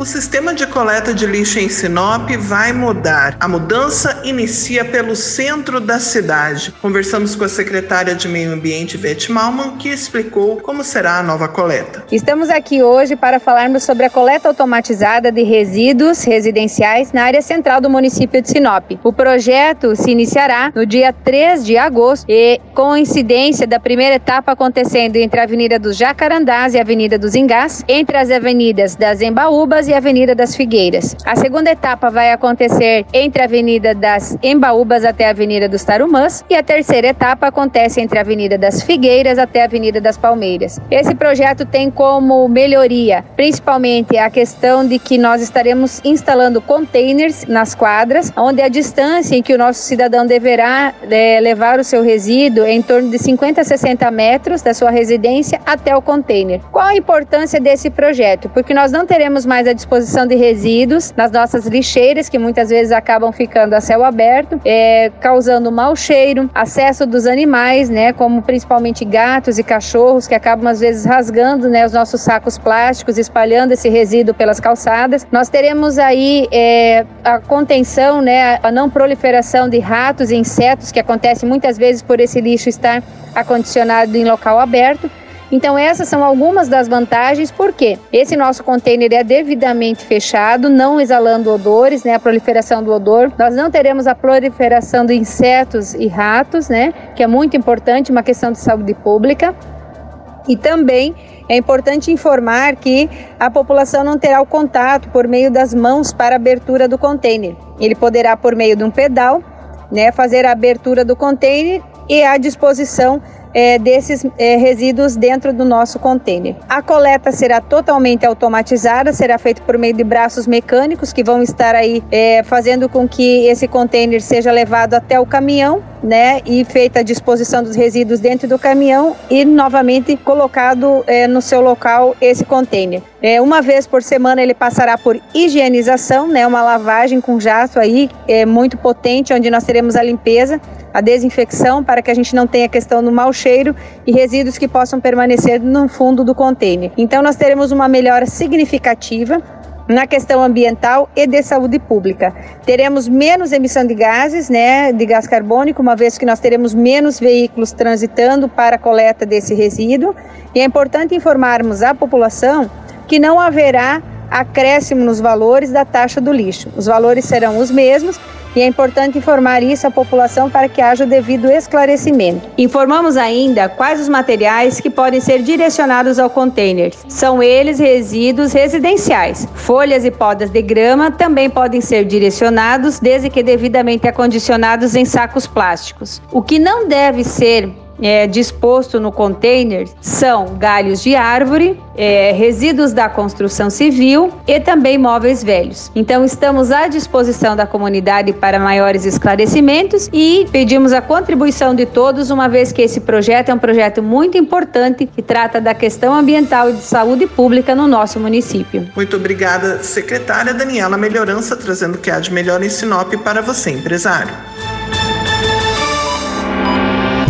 O sistema de coleta de lixo em Sinop vai mudar. A mudança inicia pelo centro da cidade. Conversamos com a secretária de Meio Ambiente, Vete Malman, que explicou como será a nova coleta. Estamos aqui hoje para falarmos sobre a coleta automatizada de resíduos residenciais na área central do município de Sinop. O projeto se iniciará no dia 3 de agosto e com incidência da primeira etapa acontecendo entre a Avenida dos Jacarandás e a Avenida dos Engás, entre as avenidas das Embaúbas e Avenida das Figueiras. A segunda etapa vai acontecer entre a Avenida das Embaúbas até a Avenida dos Tarumãs e a terceira etapa acontece entre a Avenida das Figueiras até a Avenida das Palmeiras. Esse projeto tem como melhoria principalmente a questão de que nós estaremos instalando containers nas quadras, onde a distância em que o nosso cidadão deverá é, levar o seu resíduo é em torno de 50 a 60 metros da sua residência até o container. Qual a importância desse projeto? Porque nós não teremos mais a disposição de resíduos nas nossas lixeiras, que muitas vezes acabam ficando a céu aberto, é, causando mau cheiro, acesso dos animais, né, como principalmente gatos e cachorros, que acabam às vezes rasgando né, os nossos sacos plásticos, espalhando esse resíduo pelas calçadas. Nós teremos aí é, a contenção, né, a não proliferação de ratos e insetos, que acontece muitas vezes por esse lixo estar acondicionado em local aberto. Então essas são algumas das vantagens, porque esse nosso container é devidamente fechado, não exalando odores, né, a proliferação do odor. Nós não teremos a proliferação de insetos e ratos, né, que é muito importante, uma questão de saúde pública. E também é importante informar que a população não terá o contato por meio das mãos para a abertura do container. Ele poderá, por meio de um pedal, né, fazer a abertura do container e à disposição é, desses é, resíduos dentro do nosso container. A coleta será totalmente automatizada, será feita por meio de braços mecânicos que vão estar aí é, fazendo com que esse container seja levado até o caminhão, né, e feita a disposição dos resíduos dentro do caminhão e novamente colocado é, no seu local esse container. É, uma vez por semana ele passará por higienização, né, uma lavagem com jato aí é, muito potente, onde nós teremos a limpeza a desinfecção para que a gente não tenha questão do mau cheiro e resíduos que possam permanecer no fundo do container. Então nós teremos uma melhora significativa na questão ambiental e de saúde pública. Teremos menos emissão de gases, né, de gás carbônico, uma vez que nós teremos menos veículos transitando para a coleta desse resíduo. E é importante informarmos a população que não haverá acréscimo nos valores da taxa do lixo. Os valores serão os mesmos e é importante informar isso à população para que haja o devido esclarecimento. Informamos ainda quais os materiais que podem ser direcionados ao container. São eles resíduos residenciais. Folhas e podas de grama também podem ser direcionados, desde que devidamente acondicionados em sacos plásticos. O que não deve ser é, disposto no container são galhos de árvore, é, resíduos da construção civil e também móveis velhos. Então, estamos à disposição da comunidade para maiores esclarecimentos e pedimos a contribuição de todos, uma vez que esse projeto é um projeto muito importante que trata da questão ambiental e de saúde pública no nosso município. Muito obrigada, secretária Daniela Melhorança, trazendo o que há de melhor em Sinop para você, empresário.